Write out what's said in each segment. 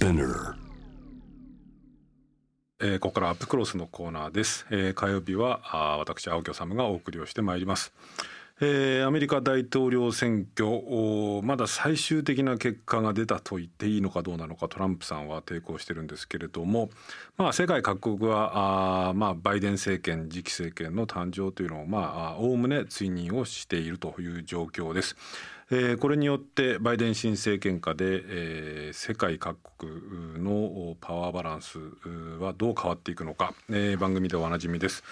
Spinner えー、ここからアップクロスのコーナーです、えー、火曜日はあ私青木治がお送りをしてまいります、えー、アメリカ大統領選挙まだ最終的な結果が出たと言っていいのかどうなのかトランプさんは抵抗してるんですけれどもまあ世界各国はあまあバイデン政権次期政権の誕生というのをまあおおむね追認をしているという状況です。えーこれによってバイデン新政権下で、えー世界各国のパワーバランスはどう変わっていくのか、えー番組でおなじみです、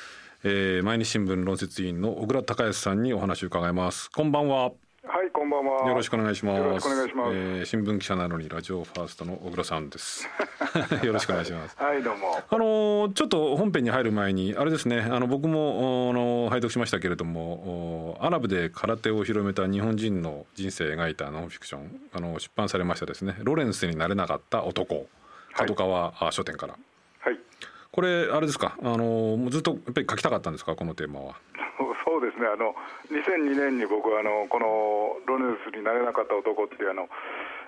えー毎日新聞論説委員の小倉隆康さんにお話を伺います。こんばんは。はい、こんばんは。よろしくお願いしますよろしくお願いしますえー新聞記者なのにラジオファーストの小倉さんです よろしくお願いしますはい、どうも。あのちょっと本編に入る前にあれですねあの僕もあの拝読しましたけれどもおアラブで空手を広めた日本人の人生を描いたノンフィクションあの出版されましたですね「ロレンスになれなかった男」角川あ書店から。はい。これあれですかあのもうずっとやっぱり書きたかったんですかこのテーマは？そ うですね。あの2002年に僕はあのこのロネスになれなかった男っていうあの、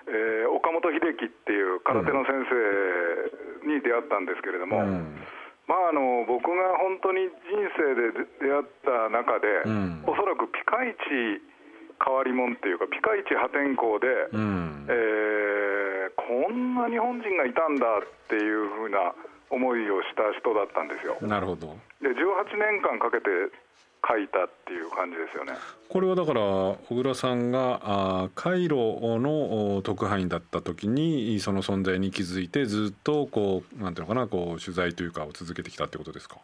えー岡本秀樹っていう空手の先生に出会ったんですけれども、うんまああの僕が本当に人生で出会った中で、うんおそらくピカイチ変わり者っていうかピカイチ破天荒で。うんえーこんな日本人がいたんだっていうふうな思いをした人だったんですよ。なるほどで18年間かけて書いたっていう感じですよね。これはだから小倉さんがあーカイロのお特派員だった時にその存在に気づいてずっとこうなんていうのかなこう取材というかを続けてきたってことですか？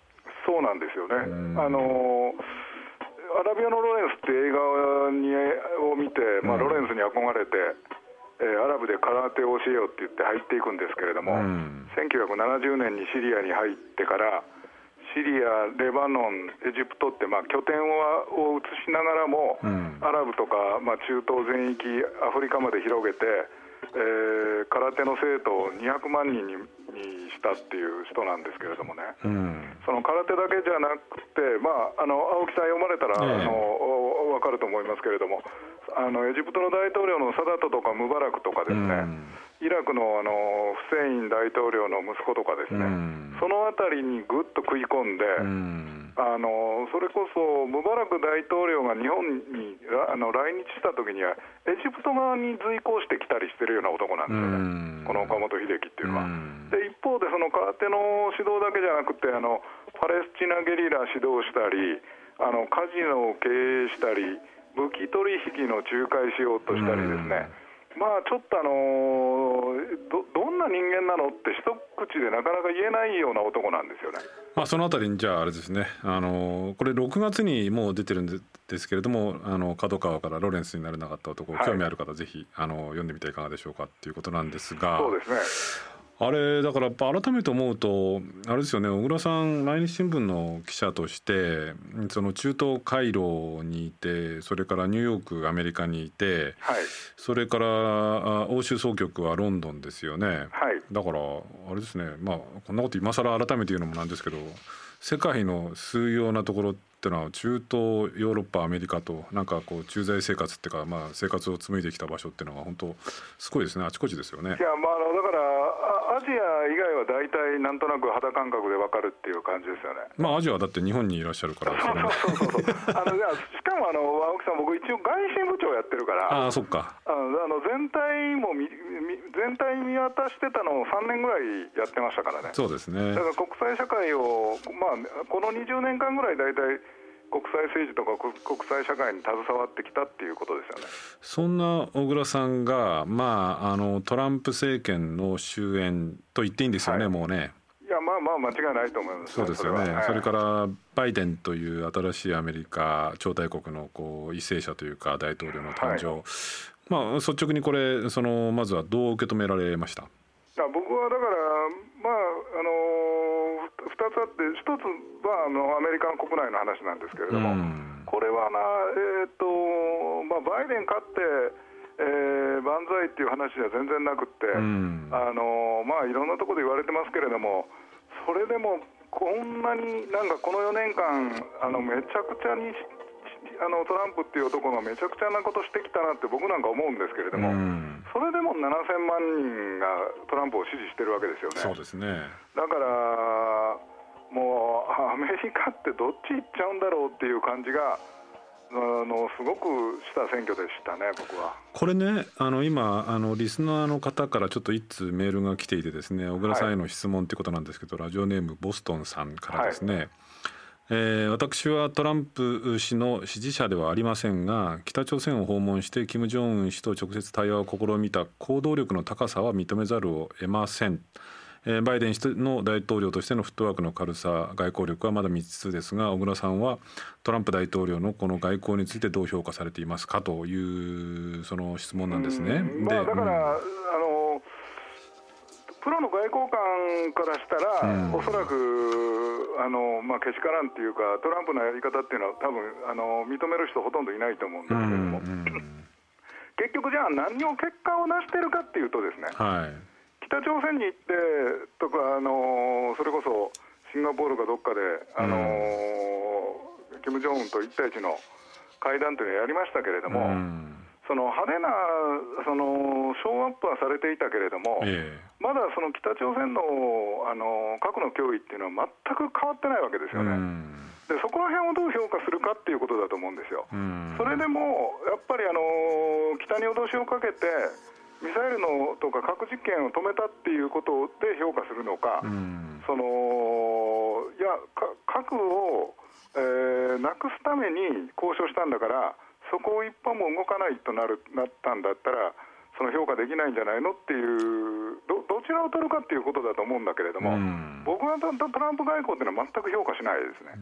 そうなんですよね。んあのアラビアのロレンスって映画にを見て、まあ、うんロレンスに憧れて、えーアラブで空手を教えようって言って入っていくんですけれども、うん1970年にシリアに入ってからシリア、レバノン、エジプトって、まあ、拠点はを移しながらも、うん。アラブとか、まあ、中東全域アフリカまで広げて、えー空手の生徒を200万人ににしたっていう人なんですけれどもね。うん。その空手だけじゃなくて、まあ、あの青木さん読まれたら、ええ。あのお分かると思いますけれどもあのエジプトの大統領のサダトとかムバラクとかですね、うんイラクのあのフセイン大統領の息子とかですね、うん。そのあたりにぐっと食い込んで、うん。あのそれこそムバラク大統領が日本にらあの来日した時にはエジプト側に随行してきたりしてるような男なんですよね、うん。この岡本秀樹っていうのは。うん。で一方でその空手の指導だけじゃなくてあのパレスチナゲリラ指導したりあのカジノを経営したり武器取引の仲介しようとしたりですね、まあちょっとあのどどんな人間なのって一口でなかなか言えないような男なんですよね。まあそのあたりにじゃああれですね。あのこれ6月にもう出てるんでですけれどもあの角川からロレンスになれなかった男、はい。興味ある方ぜひあの読んでみてはいかがでしょうかっていうことなんですが。そうですねあれだから改めて思うとあれですよね小倉さん毎日新聞の記者としてその中東カイロにいてそれからニューヨークアメリカにいてはいそれからあ欧州総局はロンドンですよね。はいだからあれですねまあこんなこと今更改めて言うのもなんですけど世界の数要なところってのは中東ヨーロッパアメリカとなんかこう駐在生活っていうかまあ生活を紡いできた場所っていうのが本当すごいですねあちこちですよねい。やまああのだからあアジア以外は大体なんとなく肌感覚でわかるっていう感じですよね。まあアジアはだって日本にいらっしゃるからそれもそうそうそうあのしかもあの青木さん僕一応外信部長やってるからああそっか。あの全体も見見全体見渡してたのを3年ぐらいやってましたからね。そうですね。だから国際社会を、まあ、この20年間ぐらい大体国際政治とか国国際社会に携わってきたっていうことですよね。そんな小倉さんがまああのトランプ政権の終焉と言っていいんですよね、はい。もうね。いやまあまあ間違いないと思いますそうですよね。は。それからバイデンという新しいアメリカ超大国のこう為政者というか大統領の誕生、まあ率直にこれそのまずはどう受け止められました？いや僕はだから、2つあって、1つはあのアメリカの国内の話なんですけれども、うん。これはな、えーとまあ、バイデン勝って、えー万歳っていう話じゃ全然なくって、ん。あのまあ、いろんなところで言われてますけれども、それでもこんなになんかこの4年間、あのめちゃくちゃにあのトランプっていう男がめちゃくちゃなことしてきたなって僕なんか思うんですけれども、それでも7000万人がトランプを支持してるわけですよね。そうですねだからもうアメリカってどっち行っちゃうんだろうっていう感じがあのすごくした選挙でしたね、僕は。これね、あの今あのリスナーの方からちょっと一通メールが来ていてですね、小倉さんへの質問ということなんですけど、はい、ラジオネームボストンさんからですね。はいえー、私はトランプ氏の支持者ではありませんが北朝鮮を訪問して金正恩氏と直接対話を試みた行動力の高さは認めざるを得ません。えバイデン氏の大統領としてのフットワークの軽さ外交力はまだ未知数ですが小倉さんはトランプ大統領のこの外交についてどう評価されていますかというその質問なんですね。まあ、だから、うん、あのプロの外交官からしたら、うん、おそらくあの、まあ、けしからんっていうかトランプのやり方っていうのは多分あの認める人ほとんどいないと思うんですけれども、結局じゃあ何を結果を出してるかっていうとですね、はい。北朝鮮に行ってとか、あのそれこそシンガポールかどっかで、あのー、金正恩と1対1の会談というのをやりましたけれども、うん、その派手なそのショーアップはされていたけれども、えー、まだその北朝鮮の、あの核の脅威っていうのは全く変わってないわけですよね。うんでそこら辺をどう評価するかっていうことだと思うんですよ。それでもやっぱりあの北に脅しをかけてミサイルのとか核実験を止めたっていうことで評価するのか、うん、そのいや核を、えー、なくすために交渉したんだからそこを一歩も動かないとなるなったんだったらその評価できないんじゃないのっていうどどちらを取るかっていうことだと思うんだけれども、うん、僕はトランプ外交っていうのは全く評価しないですね。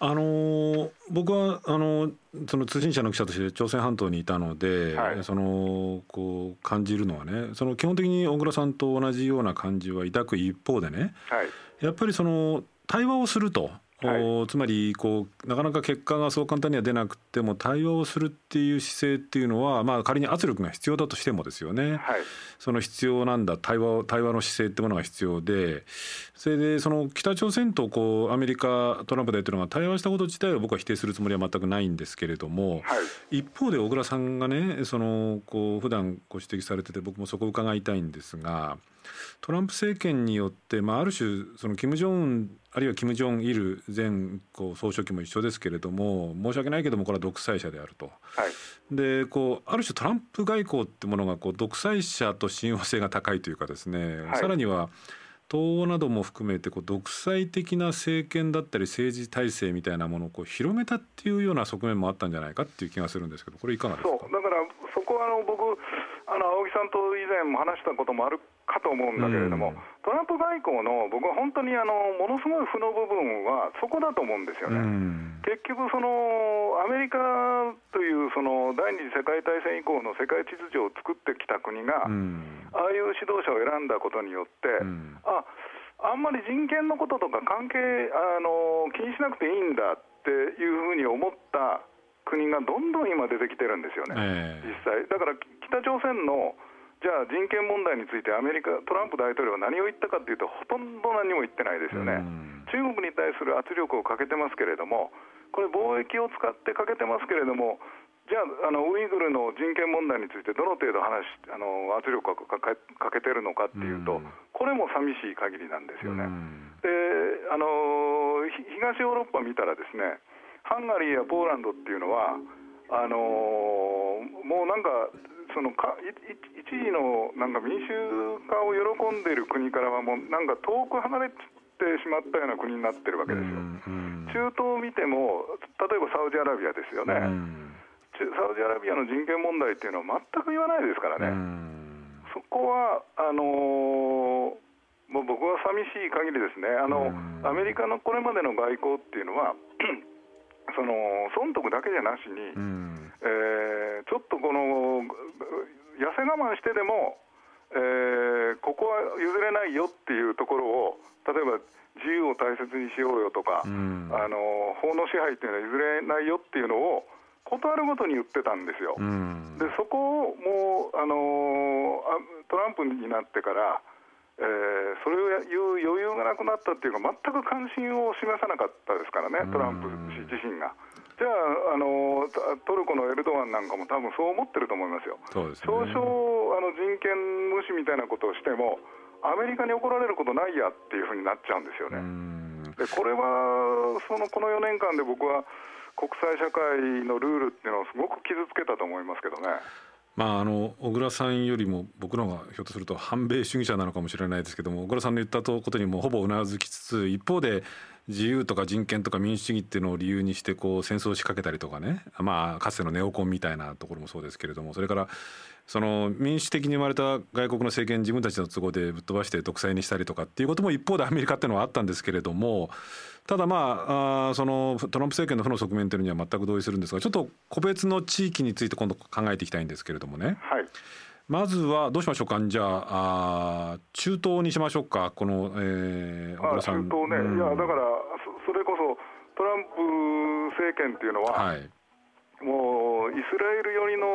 あのー、僕はあのその通信社の記者として朝鮮半島にいたので、はい、そのこう感じるのはねその基本的に小倉さんと同じような感じは抱く一方でね、はい、やっぱりその対話をすると。はい、つまりこうなかなか結果がそう簡単には出なくても対話をするっていう姿勢っていうのは、まあ、仮に圧力が必要だとしてもですよね、はい、その必要なんだ対話対話の姿勢ってものが必要でそれでその北朝鮮とこうアメリカトランプ大統領が対話したこと自体は僕は否定するつもりは全くないんですけれども、はい、一方で小倉さんがねそのこう普段ご指摘されてて僕もそこを伺いたいんですが。トランプ政権によって、まあ、ある種その金正恩あるいは金正日前こう総書記も一緒ですけれども申し訳ないけどもこれは独裁者であると。はい、でこうある種トランプ外交ってものがこう独裁者と親和性が高いというかですね、はい、さらには東欧なども含めてこう独裁的な政権だったり政治体制みたいなものをこう広めたっていうような側面もあったんじゃないかっていう気がするんですけどこれいかがですか？だからそこはあの僕あの青木さんと以前も話したこともあるかと思うんだけれども、うん、トランプ外交の僕は本当にあのものすごい負の部分はそこだと思うんですよね。うん、結局そのアメリカというその第二次世界大戦以降の世界秩序を作ってきた国が、うん、ああいう指導者を選んだことによって、ああんまり人権のこととか関係あの気にしなくていいんだっていうふうに思った国がどんどん今出てきてるんですよね、えー、実際。だから北朝鮮のじゃあ人権問題についてアメリカトランプ大統領は何を言ったかというとほとんど何も言ってないですよね、中国に対する圧力をかけてますけれどもこれ貿易を使ってかけてますけれどもじゃああのウイグルの人権問題についてどの程度話あの圧力をかけてるのかっていうと、これも寂しい限りなんですよね。であの東ヨーロッパ見たらですねハンガリーやポーランドっていうのはあのもうなんかそのか一時のなんか民主化を喜んでいる国からはもうなんか遠く離れてしまったような国になってるわけですよ。中東を見ても例えばサウジアラビアですよね。サウジアラビアの人権問題っていうのは全く言わないですからね。そこはあのーもう僕は寂しい限りですね、あのアメリカのこれまでの外交っていうのは、その損得だけじゃなしに、えー、ちょっとこの痩せ我慢してでも、えー、ここは譲れないよっていうところを例えば自由を大切にしようよとか、うん、あの法の支配っていうのは譲れないよっていうのを断るごとに言ってたんですよ。うん、でそこをもうあのトランプになってから、えー、それを言う余裕がなくなったっていうか全く関心を示さなかったですからねトランプ氏自身が。じゃああのトルコのエルドアンなんかも多分そう思ってると思いますよ。そうですね、少々あの人権無視みたいなことをしてもアメリカに怒られることないやっていうふうになっちゃうんですよね。でこれはそのこの4年間で僕は国際社会のルールっていうのをすごく傷つけたと思いますけどね。まあ、あの小倉さんよりも僕の方がひょっとすると反米主義者なのかもしれないですけども小倉さんの言ったことにもほぼうなずきつつ一方で自由とか人権とか民主主義っていうのを理由にしてこう戦争を仕掛けたりとかね、まあ、かつてのネオコンみたいなところもそうですけれどもそれからその民主的に生まれた外国の政権自分たちの都合でぶっ飛ばして独裁にしたりとかっていうことも一方でアメリカっていうのはあったんですけれどもただまああそのトランプ政権の負の側面というのには全く同意するんですがちょっと個別の地域について今度考えていきたいんですけれどもね。はい。まずはどうしましょうか。じゃああ中東にしましょうか。この、えー、あ中東ね、うん、いやだからそれこそトランプ政権っていうのは、はい、もうイスラエル寄りの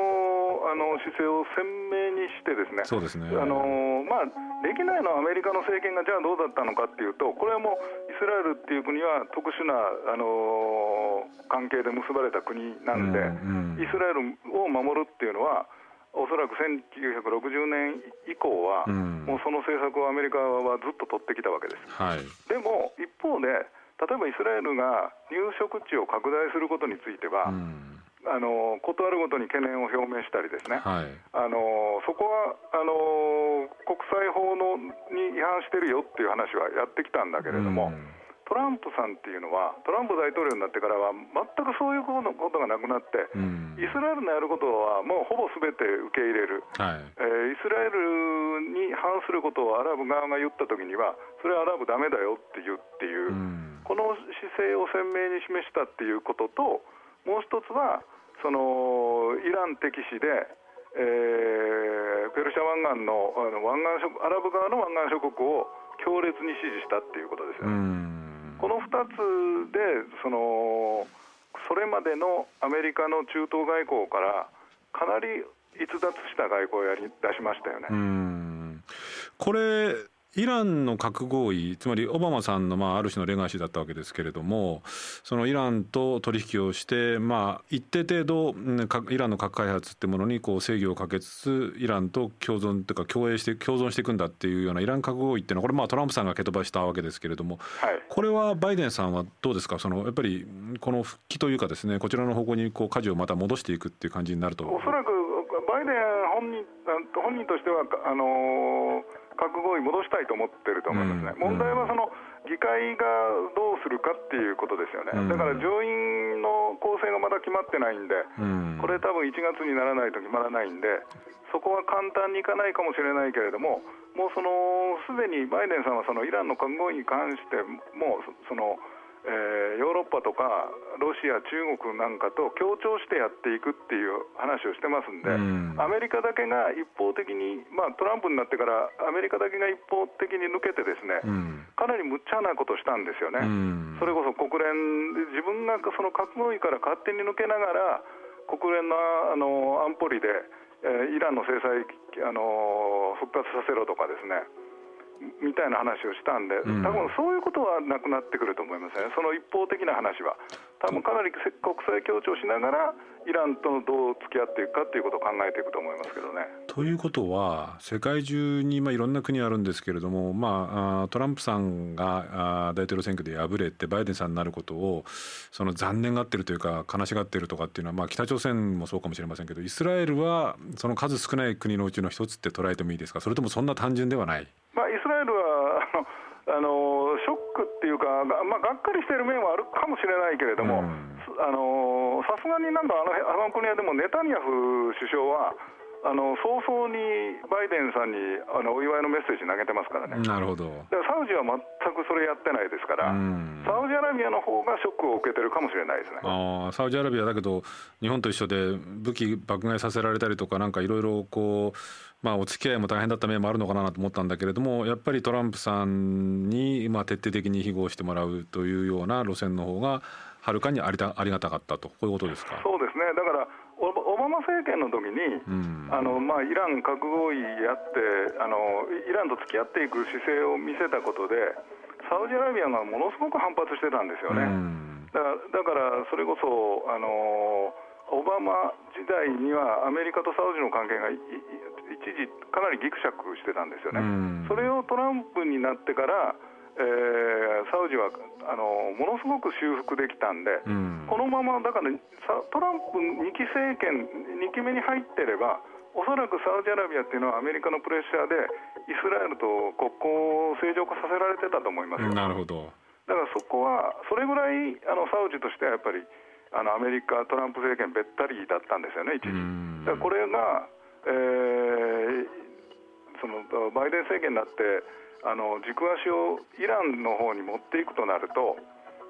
あの姿勢を鮮明にしてですね、そうですね。あのまあ、できないのはアメリカの政権がじゃあどうだったのかっていうと、これはもうイスラエルっていう国は特殊な、あの関係で結ばれた国なんで、うんうん、イスラエルを守るっていうのは、おそらく1960年以降は、うん、もうその政策をアメリカはずっと取ってきたわけです。はい、でも一方で例えばイスラエルが入植地を拡大することについては、うんあのことあるごとに懸念を表明したりですね、はい、あのそこはあの国際法のに違反してるよっていう話はやってきたんだけれども、うん、トランプさんっていうのはトランプ大統領になってからは全くそういうことがなくなって、うん、イスラエルのやることはもうほぼすべて受け入れる、はい、えー、イスラエルに反することをアラブ側が言ったときにはそれはアラブだめだよって言うっていう、うん、この姿勢を鮮明に示したっていうことともう一つはそのイラン敵視で、えー、ペルシャ湾岸のあの湾岸諸アラブ側の湾岸諸国を強烈に支持したっていうことですよね。この2つでそのそれまでのアメリカの中東外交からかなり逸脱した外交をやり出しましたよね。これイランの核合意つまりオバマさんのまあある種のレガシーだったわけですけれどもそのイランと取引をしてまあ一定程度イランの核開発ってものにこう制御をかけつつイランと共存というか共栄して共存していくんだっていうようなイラン核合意っていうのはこれまあトランプさんが蹴飛ばしたわけですけれども、はい、これはバイデンさんはどうですか？そのやっぱりこの復帰というかですねこちらの方向にこう舵をまた戻していくっていう感じになるとおそらくバイデン本人本人としてはあのー核合意戻したいと思ってると思いますね、問題はその議会がどうするかっていうことですよね、だから上院の構成がまだ決まってないんで、これ、多分1月にならないと決まらないんで、そこは簡単にいかないかもしれないけれども、もうそのすでにバイデンさんはそのイランの核合意に関して、もうその、えー、ヨーロッパとかロシア、中国なんかと協調してやっていくっていう話をしてますんで、うん、アメリカだけが一方的に、まあ、トランプになってからアメリカだけが一方的に抜けてですね、うん、かなりむっちゃなことしたんですよね、うん、それこそ国連で自分がその核合意から勝手に抜けながら国連のあの安保理で、えー、イランの制裁あの復活させろとかですねみたいな話をしたんで、多分そういうことはなくなってくると思いますね、その一方的な話は。多分かなり国際協調しながら、イランとどう付き合っていくかということを考えていくと思いますけどね。ということは、世界中にまあいろんな国あるんですけれども、まあ、トランプさんが大統領選挙で敗れて、バイデンさんになることを、その残念がってるというか、悲しがってるとかっていうのは、まあ、北朝鮮もそうかもしれませんけど、イスラエルはその数少ない国のうちの一つって捉えてもいいですか、それともそんな単純ではない？まあ、イスラエルはあのショックっていうか、まあ、がっかりしている面はあるかもしれないけれども、さすがになんだあのあの国はでもネタニヤフ首相はあの早々にバイデンさんにあのお祝いのメッセージ投げてますからね。なるほど。だからサウジは全くそれやってないですから、サウジアラビアの方がショックを受けてるかもしれないですね。あサウジアラビアだけど日本と一緒で武器爆買いさせられたりとかなんかいろいろこう。まあ、お付き合いも大変だった面もあるのかなと思ったんだけれどもやっぱりトランプさんにまあ徹底的に非合してもらうというような路線の方がはるかにありたありがたかったとこういうことですか？そうですねだからオバマ政権の時に、うん、あのまあ、イラン核合意やってあのイランと付き合っていく姿勢を見せたことでサウジアラビアがものすごく反発してたんですよね。うん。だだからそれこそあのオバマ時代にはアメリカとサウジの関係が一時かなりぎくしゃくしてたんですよね、それをトランプになってから、えー、サウジはあのものすごく修復できたんで、ん、このままだからトランプ2期政権、2期目に入ってれば、おそらくサウジアラビアっていうのはアメリカのプレッシャーでイスラエルと国交を正常化させられてたと思いますなるほど。だからそこはそれぐらいあのサウジとしてはやっぱりあのアメリカ、トランプ政権べったりだったんですよね、一時。だからこれが、えー、そのバイデン政権になってあの軸足をイランの方に持っていくとなると、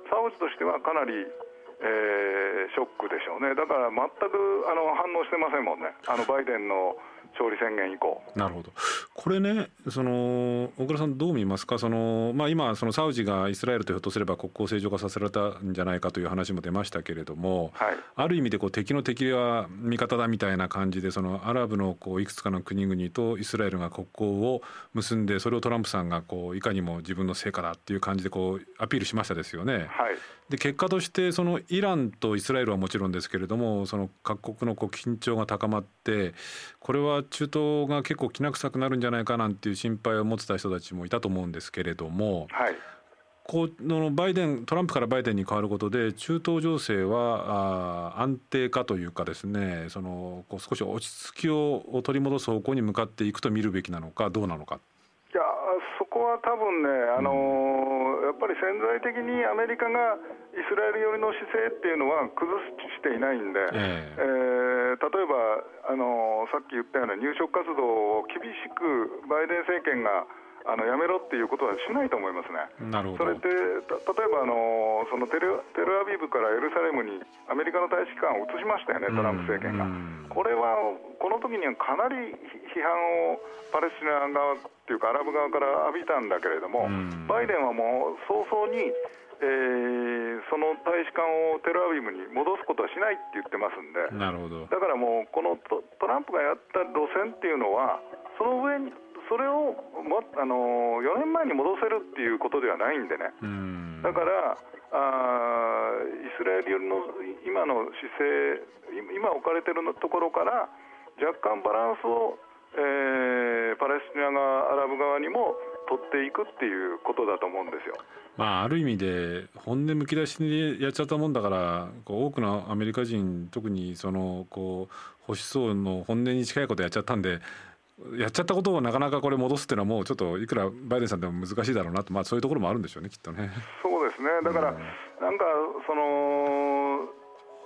サウジとしてはかなり、えー、ショックでしょうね、だから全くあの反応してませんもんね、あのバイデンの勝利宣言以降。なるほどこれねその小倉さんどう見ますか？その、まあ、今そのサウジがイスラエルとひょっとすれば国交正常化させられたんじゃないかという話も出ましたけれども、はい、ある意味でこう敵の敵は味方だみたいな感じでそのアラブのこういくつかの国々とイスラエルが国交を結んでそれをトランプさんがこういかにも自分の成果だっていう感じでこうアピールしましたですよね。はい、で結果としてそのイランとイスラエルはもちろんですけれどもその各国のこう緊張が高まってこれは中東が結構きな臭くなるんじゃないかなんていう心配を持ってた人たちもいたと思うんですけれども、はい、このバイデントランプからバイデンに変わることで中東情勢はあ安定化というかですねそのこう少し落ち着きを取り戻す方向に向かっていくと見るべきなのかどうなのか。そこは多分ね、あのーうん、やっぱり潜在的にアメリカがイスラエル寄りの姿勢っていうのは崩していないんで、えー、えー、例えば、あのー、さっき言ったような入植活動を厳しくバイデン政権があのやめろっていうことはしないと思いますね。なるほど。それって例えばあのそのテルテルアビブからエルサレムにアメリカの大使館を移しましたよね、トランプ政権が。これはこの時にはかなり批判をパレスチナ側っていうかアラブ側から浴びたんだけれども、バイデンはもう早々にえー、その大使館をテルアビブに戻すことはしないって言ってますんで、なるほど。だからもう、このトランプがやった路線っていうのは、その上にそれをもあの4年前に戻せるっていうことではないんでね、だからあイスラエルの今の姿勢、今置かれてるところから、若干バランスを、えー、パレスチナ側、アラブ側にも取っていくっていうことだと思うんですよ。まあ、ある意味で本音むき出しにやっちゃったもんだからこう多くのアメリカ人特にそのこう保守層の本音に近いことやっちゃったんでやっちゃったことをなかなかこれ戻すっていうのはもうちょっといくらバイデンさんでも難しいだろうなと、まあ、そういうところもあるんでしょうねきっとね。そうですねだから、うん、なんかその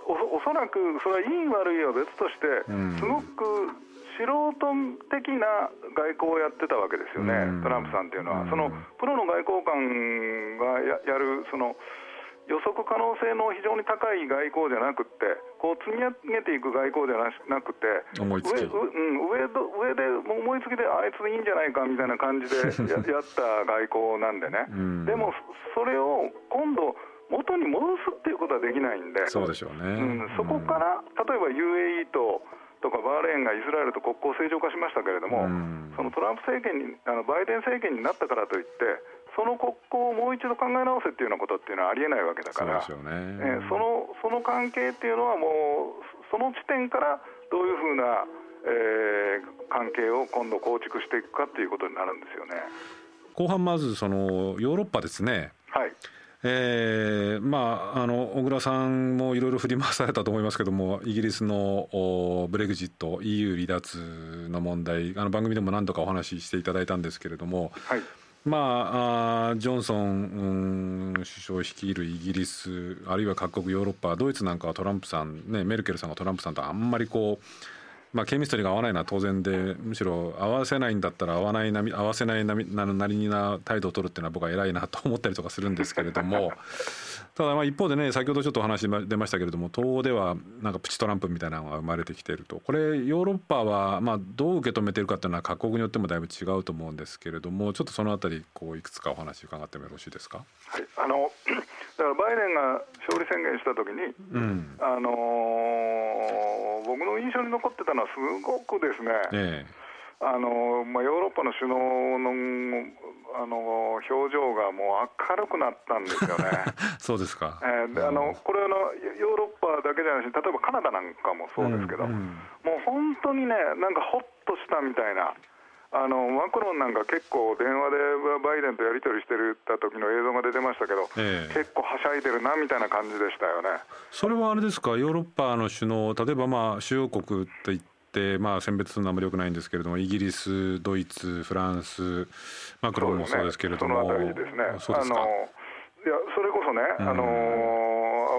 おおそらくそれはいい悪いは別として、すごく素人的な外交をやってたわけですよね、うん、トランプさんっていうのは。そのプロの外交官がややるその予測可能性の非常に高い外交じゃなくて、こう積み上げていく外交じゃなくて、思いつき。上,、うん、上上で思いつきで、あいついいんじゃないかみたいな感じで ややった外交なんでね、うん、でもそれを今度、元に戻すっていうことはできないんで、そうでしょうね、うん、そこから、例えば UAE ととかバーレーンがイスラエルと国交正常化しましたけれども、うん、そのトランプ政権にあのバイデン政権になったからといって、その国交をもう一度考え直せっていうようなことっていうのはありえないわけだから、そ、ねえー、そのその関係っていうのはもうその地点からどういうふうな、えー、関係を今度構築していくかっていうことになるんですよね。後半まずそのヨーロッパですね。はい。えー、まああの小倉さんもいろいろ振り回されたと思いますけどもイギリスのブレグジット EU 離脱の問題あの番組でも何度かお話ししていただいたんですけれども、はい、まあ、ジョンソン、うん、首相率いるイギリスあるいは各国ヨーロッパドイツなんかはトランプさん、ね、メルケルさんがトランプさんとあんまりこうまあ、ケミストリーが合わないのは当然でむしろ合わせないんだったら合わないな合わせないななりにな態度を取るっていうのは僕は偉いなと思ったりとかするんですけれども。ただまあ一方でね先ほどちょっとお話出ましたけれども東欧ではなんかプチトランプみたいなのが生まれてきていると。これヨーロッパはまあどう受け止めてるかっていうのは各国によってもだいぶ違うと思うんですけれどもちょっとそのあたりこういくつかお話伺ってもよろしいですか？はい、あのだからバイデンが勝利宣言したときに、うん、あのー、僕の印象に残ってたのは、すごくですね、ええ、あのまあ、ヨーロッパの首脳のあの表情がもう明るくなったんですよね。そうですか、えー、であのこれあのヨーロッパだけじゃないし例えばカナダなんかもそうですけど、うんうん、もう本当にねなんかほっとしたみたいな。あのマクロンなんか結構電話でバイデンとやり取りしてるた時の映像が出てましたけど、えー、結構はしゃいでるなみたいな感じでしたよね。それはあれですか？ヨーロッパの首脳例えばまあ主要国といって、まあ、選別するのはあまりよくないんですけれどもイギリスドイツフランスマクロンもそうですけれども。そ、ね,、のですね。そうですか。あのいやそれこそね、うん、あの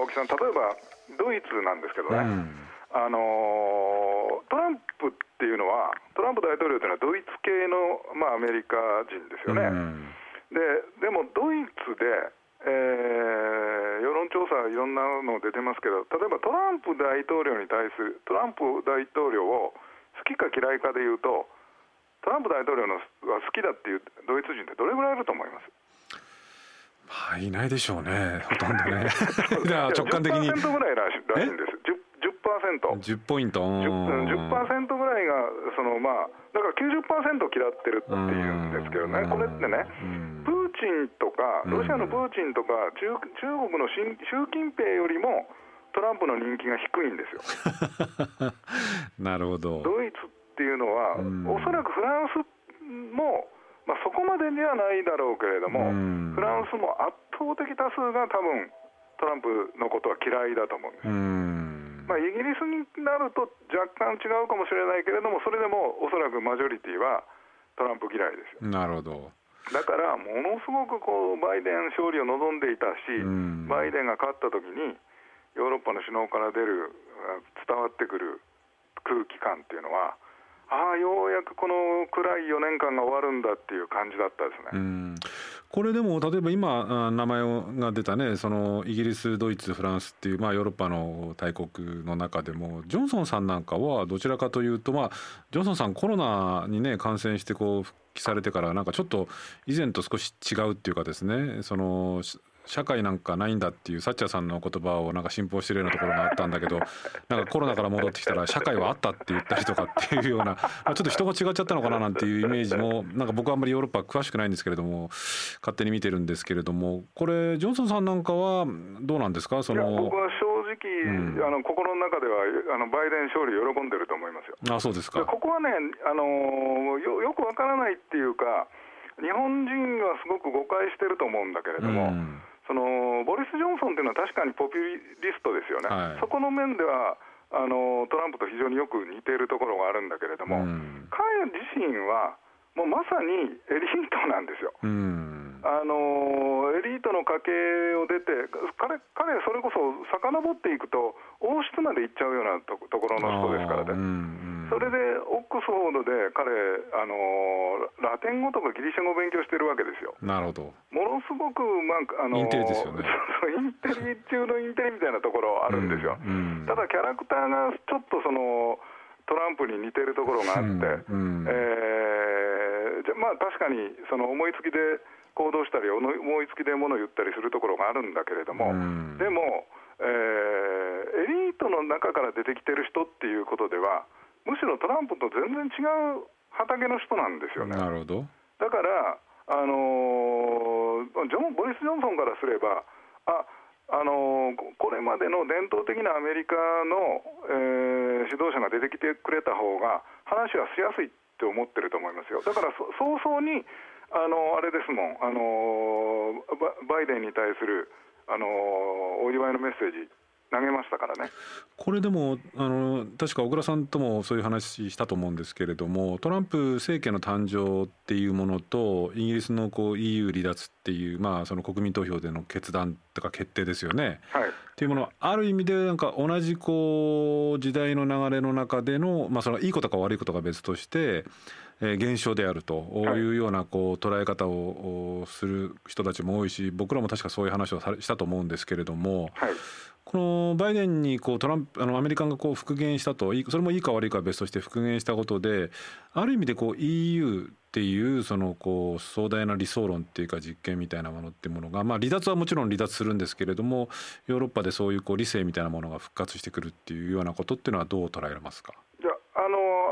青木さん例えばドイツなんですけどね、うん、あのトランプっていうのはトランプ大統領というのはドイツ系の、まあ、アメリカ人ですよね、うん、ででもドイツでえー、世論調査いろんなの出てますけど例えばトランプ大統領に対するトランプ大統領を好きか嫌いかでいうとトランプ大統領のが好きだっていうドイツ人ってどれぐらいいると思います？まあいないでしょうねほとんどね。直感的に。10%ぐらいらしいんです 10%, 10ポイント。10%, 10%ぐらいがそのまあだから90%嫌ってるっていうんですけどね。これってねプーチンとかロシアのプーチンとか中中国の習近平よりもトランプの人気が低いんですよ。なるほど。ドイツっていうのはおそらくフランスもまあ、そこまでにはないだろうけれども、フランスも圧倒的多数が多分トランプのことは嫌いだと思うんです。まあ、イギリスになると若干違うかもしれないけれどもそれでもおそらくマジョリティはトランプ嫌いですよ。なるほどだからものすごくこうバイデン勝利を望んでいたし、バイデンが勝った時にヨーロッパの首脳から出る伝わってくる空気感っていうのはああようやくこの暗い4年間が終わるんだっていう感じだったですね。これでも例えば今名前が出たねそのイギリスドイツフランスっていう、まあ、ヨーロッパの大国の中でもジョンソンさんなんかはどちらかというと、まあ、ジョンソンさんコロナにね感染してこう復帰されてからなんかちょっと以前と少し違うっていうかですねその社会なんかないんだっていうサッチャーさんの言葉をなんか信奉してるようなところがあったんだけど なんかコロナから戻ってきたら社会はあったって言ったりとかっていうような、まあ、ちょっと人が違っちゃったのかななんていうイメージもなんか僕はあんまりヨーロッパ詳しくないんですけれども勝手に見てるんですけれどもこれジョンソンさんなんかはどうなんですか？その僕は正直、うん、あの心の中ではあのバイデン勝利喜んでると思いますよ。あそうですか。ここはねあのよよくわからないっていうか日本人はすごく誤解してると思うんだけれども、うんそのボリス・ジョンソンというのは確かにポピュリストですよね、はい、そこの面ではあのトランプと非常によく似ているところがあるんだけれども、うん、彼自身はもうまさにエリートなんですよ。うん。あのエリートの家系を出て彼、彼それこそ遡っていくと、王室まで行っちゃうようなとところの人ですからね、それでオックスフォードで彼、あのラテン語とかギリシャ語を勉強してるわけですよ。なるほど。ものすごく、まああのインテリですよね。インテリ中のインテリみたいなところあるんですよ。うんうん、ただ、キャラクターがちょっとそのトランプに似てるところがあって、うんうん、えー、じゃまあ確かにその思いつきで行動したり思いつきでものを言ったりするところがあるんだけれども、でも、えー、エリートの中から出てきてる人っていうことではむしろトランプと全然違う畑の人なんですよね。なるほど。だからあのジョンボリス・ジョンソンからすればああのこれまでの伝統的なアメリカの、えー、指導者が出てきてくれた方が話はしやすいって思ってると思いますよ。だから早々にあのあれですもん。あのバイデンに対するあのお祝いのメッセージ投げましたからね。これでもあの確か小倉さんともそういう話したと思うんですけれどもトランプ政権の誕生っていうものとイギリスのこう EU 離脱っていう、まあ、その国民投票での決断とか決定ですよね。はい、っていうものはある意味でなんか同じこう時代の流れの中での、まあ、そのいいことか悪いことか別としてえー、現象であるとい。うようなこう捉え方をする人たちも多いし僕らも確かそういう話をしたと思うんですけれども、はい、このバイデンにこうトランプあのアメリカがこう復元したとそれもいいか悪いかは別として復元したことである意味でこう EU っていうそのこう壮大な理想論っていうか実験みたいなものっていうものが、まあ、離脱はもちろん離脱するんですけれどもヨーロッパでそういうこう理性みたいなものが復活してくるっていうようなことっていうのはどう捉えられますか？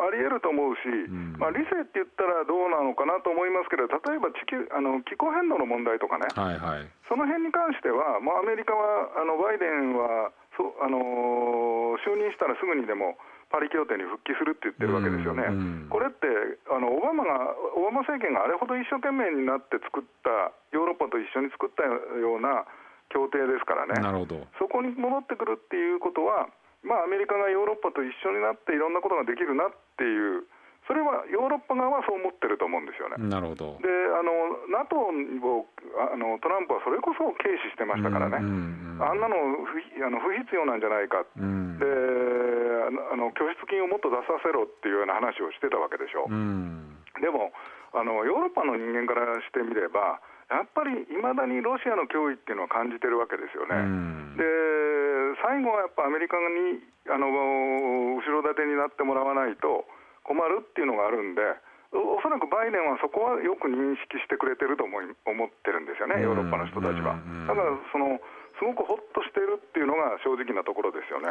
ありり得ると思うし、ん。まあ、理性って言ったらどうなのかなと思いますけど、例えば地球あの気候変動の問題とかね、はいはい。その辺に関しては、まあ、アメリカはあのバイデンはそ、あのー就任したらすぐにでもパリ協定に復帰するって言ってるわけですよね。うんうん。これってあのオバマがオバマ政権があれほど一生懸命になって作ったヨーロッパと一緒に作ったような協定ですからね。なるほど。そこに戻ってくるっていうことは、まあ、アメリカがヨーロッパと一緒になっていろんなことができるなっていう、それはヨーロッパ側はそう思ってると思うんですよね。なるほどであの NATO をあのトランプはそれこそ軽視してましたからね、うんうんあんなの不必あの不必要なんじゃないか、うんであのあの拠出金をもっと出させろっていうような話をしてたわけでしょ。うんでもあのヨーロッパの人間からしてみれば、やっぱりいまだにロシアの脅威っていうのは感じてるわけですようね。んで最後はやっぱアメリカにあの後ろ盾になってもらわないと困るっていうのがあるんで、おおそらくバイデンはそこはよく認識してくれてると思い思ってるんですよね、ヨーロッパの人たちはうん。だからそのすごくほっとしてるっていうのが正直なところですよね。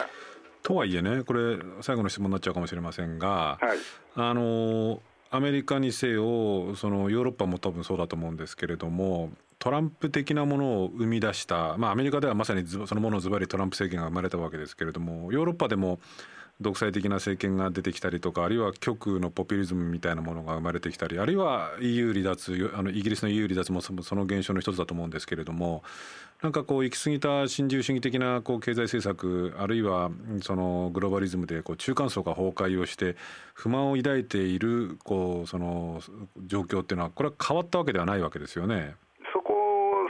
とはいえねこれ最後の質問になっちゃうかもしれませんが、はいあのアメリカにせよそのヨーロッパも多分そうだと思うんですけれどもトランプ的なものを生み出した、まあ、アメリカではまさにそのものをズバリトランプ政権が生まれたわけですけれどもヨーロッパでも独裁的な政権が出てきたりとかあるいは極右のポピュリズムみたいなものが生まれてきたりあるいは EU 離脱あのイギリスの EU 離脱もその現象の一つだと思うんですけれどもなんかこう行き過ぎた新自由主義的なこう経済政策あるいはそのグローバリズムでこう中間層が崩壊をして不満を抱いているこうその状況っていうのはこれは変わったわけではないわけですよね。そこ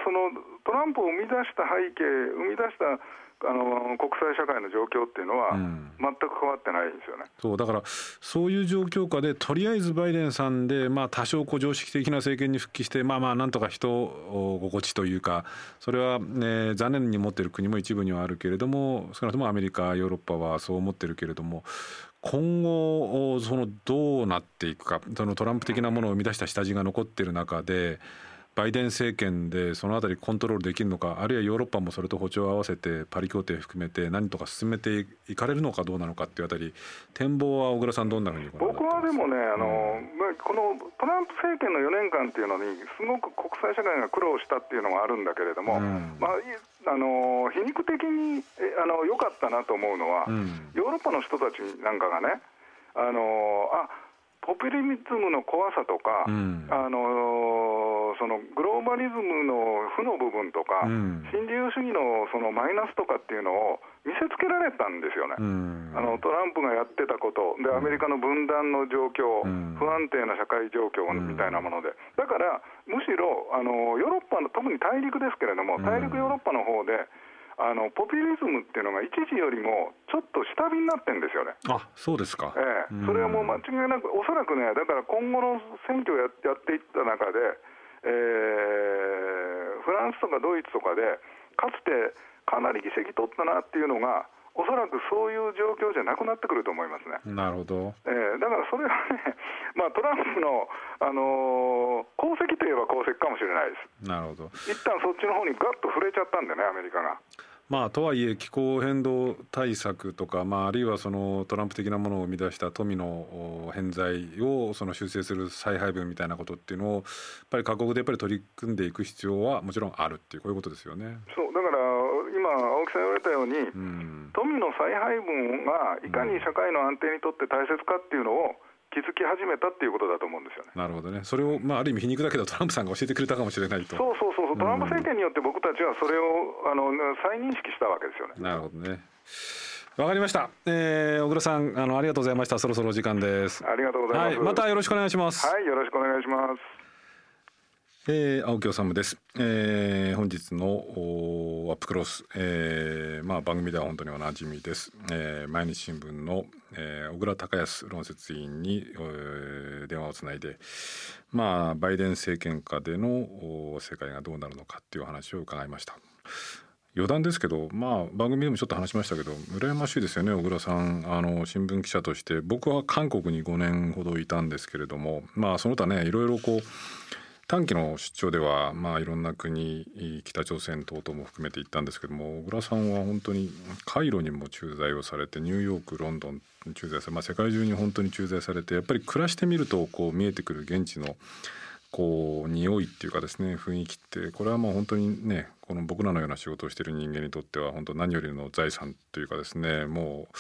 そのトランプを生み出した背景、生み出したあの国際社会の状況っていうのは、うん全く変わってないんですよね。そうだからそういう状況下でとりあえずバイデンさんで、まあ、多少こう常識的な政権に復帰してまあまあなんとか人を心地というかそれは、ね、残念に思っている国も一部にはあるけれども少なくともアメリカヨーロッパはそう思ってるけれども今後そのどうなっていくかそのトランプ的なものを生み出した下地が残っている中でバイデン政権でそのあたりコントロールできるのかあるいはヨーロッパもそれと歩調を合わせてパリ協定含めて何とか進めていかれるのかどうなのかっていうあたり展望は小倉さんどんなふうに僕はでもね、あのまあこのトランプ政権の4年間っていうのに、すごく国際社会が苦労したっていうのがあるんだけれども、うん。まあ、いあの皮肉的にえあの良かったなと思うのは、うん。ヨーロッパの人たちなんかがね、あのあポピュリズムの怖さとか、うん。あのそのグローバリズムの負の部分とか、うん。新自由主義のそのマイナスとかっていうのを見せつけられたんですよね。うん。あのトランプがやってたことで、アメリカの分断の状況、うん。不安定な社会状況みたいなもので、だからむしろあのヨーロッパの、特に大陸ですけれども、大陸ヨーロッパの方で、あのポピュリズムっていうのが一時よりもちょっと下火になってるんですよね。あそうですか、ええ、それはもう間違いなく、おそらくね、だから今後の選挙をややっていった中で、えーフランスとかドイツとかで、かつてかなり議席取ったなっていうのが、おそらくそういう状況じゃなくなってくると思いますね。なるほどえーだからそれはね、まあ、トランプの、あのー功績といえば功績かもしれないです。なるほど一旦そっちの方にガッと触れちゃったんでね、アメリカが。まあとはいえ気候変動対策とか、まあ、あるいはそのトランプ的なものを生み出した富のお偏在をその修正する再配分みたいなことっていうのをやっぱり各国でやっぱり取り組んでいく必要はもちろんあるっていうこういうことですよね。そうだから今、青木さん言われたように、うん富の再配分がいかに社会の安定にとって大切かっていうのを気づき始めたっていうことだと思うんですよね。なるほどねそれを、まあ、ある意味皮肉だけどトランプさんが教えてくれたかもしれないと。そうそうそうそう、トランプ政権によって僕たちはそれをあの再認識したわけですよね。なるほどね。わかりました。えー、小倉さん、あのありがとうございました。そろそろお時間です。ありがとうございます。はい、またよろしくお願いします。はい、よろしくお願いします。えー、青木治です、えー、本日のアップクロス、えーまあ、番組では本当におなじみです、えー、毎日新聞の、えー、小倉隆康論説委員に、えー、電話をつないで、まあ、バイデン政権下での世界がどうなるのかっていう話を伺いました。余談ですけど、まあ、番組でもちょっと話しましたけど羨ましいですよね小倉さん。あの新聞記者として僕は韓国に5年ほどいたんですけれどもまあその他ねいろいろこう短期の出張では、まあ、いろんな国北朝鮮等々も含めて行ったんですけども小倉さんは本当にカイロにも駐在をされてニューヨークロンドン駐在され、まあ、世界中に本当に駐在されてやっぱり暮らしてみるとこう見えてくる現地のこう匂いっていうかですね雰囲気ってこれはもう本当にねこの僕らのような仕事をしている人間にとっては本当何よりの財産というかですねもう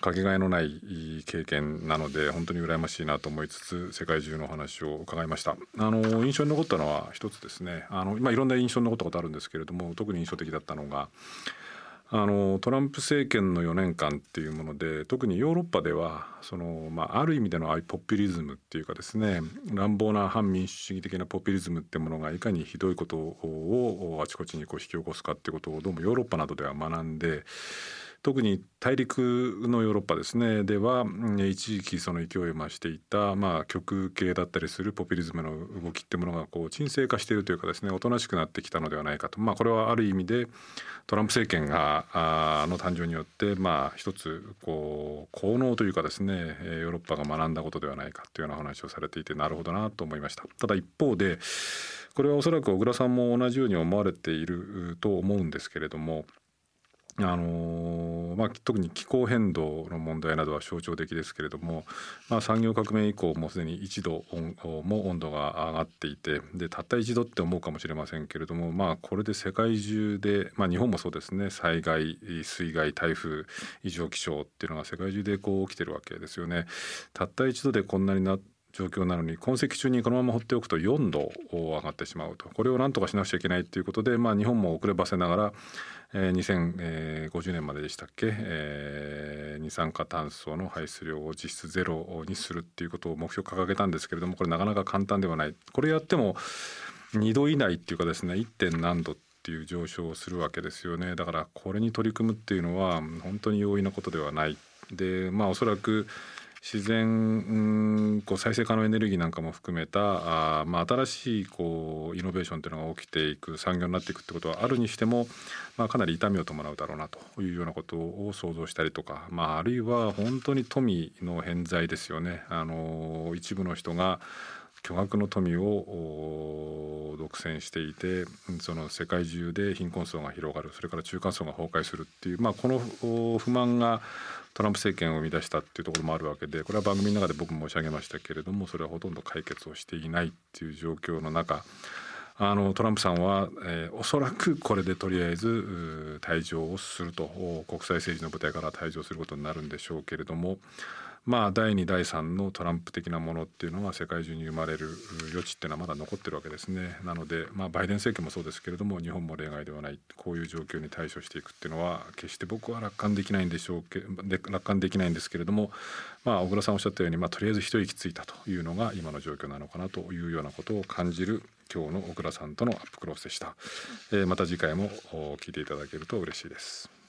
かけがえのない経験なので本当に羨ましいなと思いつつ世界中の話を伺いました。あの印象に残ったのは一つですね。あの、まあ、いろんな印象に残ったことあるんですけれども特に印象的だったのがあのトランプ政権の4年間っていうもので特にヨーロッパではその、まあ、ある意味でのポピュリズムっていうかですね乱暴な反民主主義的なポピュリズムってものがいかにひどいことをあちこちにこう引き起こすかっていうことをどうもヨーロッパなどでは学んで特に大陸のヨーロッパですねでは一時期その勢いを増していた、まあ、極系だったりするポピュリズムの動きってものがこう沈静化しているというかですねおとなしくなってきたのではないかと、まあ、これはある意味でトランプ政権があの誕生によってまあ一つこう効能というかですねヨーロッパが学んだことではないかというような話をされていてなるほどなと思いました。ただ一方でこれはおそらく小倉さんも同じように思われていると思うんですけれどもあのまあ、特に気候変動の問題などは象徴的ですけれども、まあ、産業革命以降もうすでに1度も温度が上がっていてでたった1度って思うかもしれませんけれども、まあ、これで世界中で、まあ、日本もそうですね災害水害台風異常気象っていうのが世界中でこう起きてるわけですよね。たった1度でこんなにな状況なのに今世紀中にこのまま放っておくと4度上がってしまうとこれをなんとかしなくちゃいけないということで、まあ、日本も遅ればせながら、え、2050年まででしたっけ、えー、二酸化炭素の排出量を実質ゼロにするっていうことを目標掲げたんですけれどもこれなかなか簡単ではない。これやっても2度以内っていうかですね 1. 点何度っていう上昇をするわけですよね。だからこれに取り組むっていうのは本当に容易なことではない。でまあおそらく自然こう再生可能エネルギーなんかも含めたあ、まあ、新しいこうイノベーションというのが起きていく産業になっていくってことはあるにしても、まあ、かなり痛みを伴うだろうなというようなことを想像したりとか、まあ、あるいは本当に富の偏在ですよね。あの一部の人が巨額の富を独占していてその世界中で貧困層が広がるそれから中間層が崩壊するっていう、まあ、この不満がトランプ政権を生み出したっていうところもあるわけでこれは番組の中で僕も申し上げましたけれどもそれはほとんど解決をしていないっていう状況の中あのトランプさんは、えー、おそらくこれでとりあえず退場をすると国際政治の舞台から退場することになるんでしょうけれどもまあ第2第3のトランプ的なものっていうのは世界中に生まれる余地っていうのはまだ残ってるわけですね。なので、まあ、バイデン政権もそうですけれども日本も例外ではないこういう状況に対処していくっていうのは決して僕は楽観できないんでしょうけ楽観できないんですけれども、まあ、小倉さんおっしゃったように、まあ、とりあえず一息ついたというのが今の状況なのかなというようなことを感じる今日の小倉さんとのアップクロスでした、えー、また次回も聞いていただけると嬉しいです。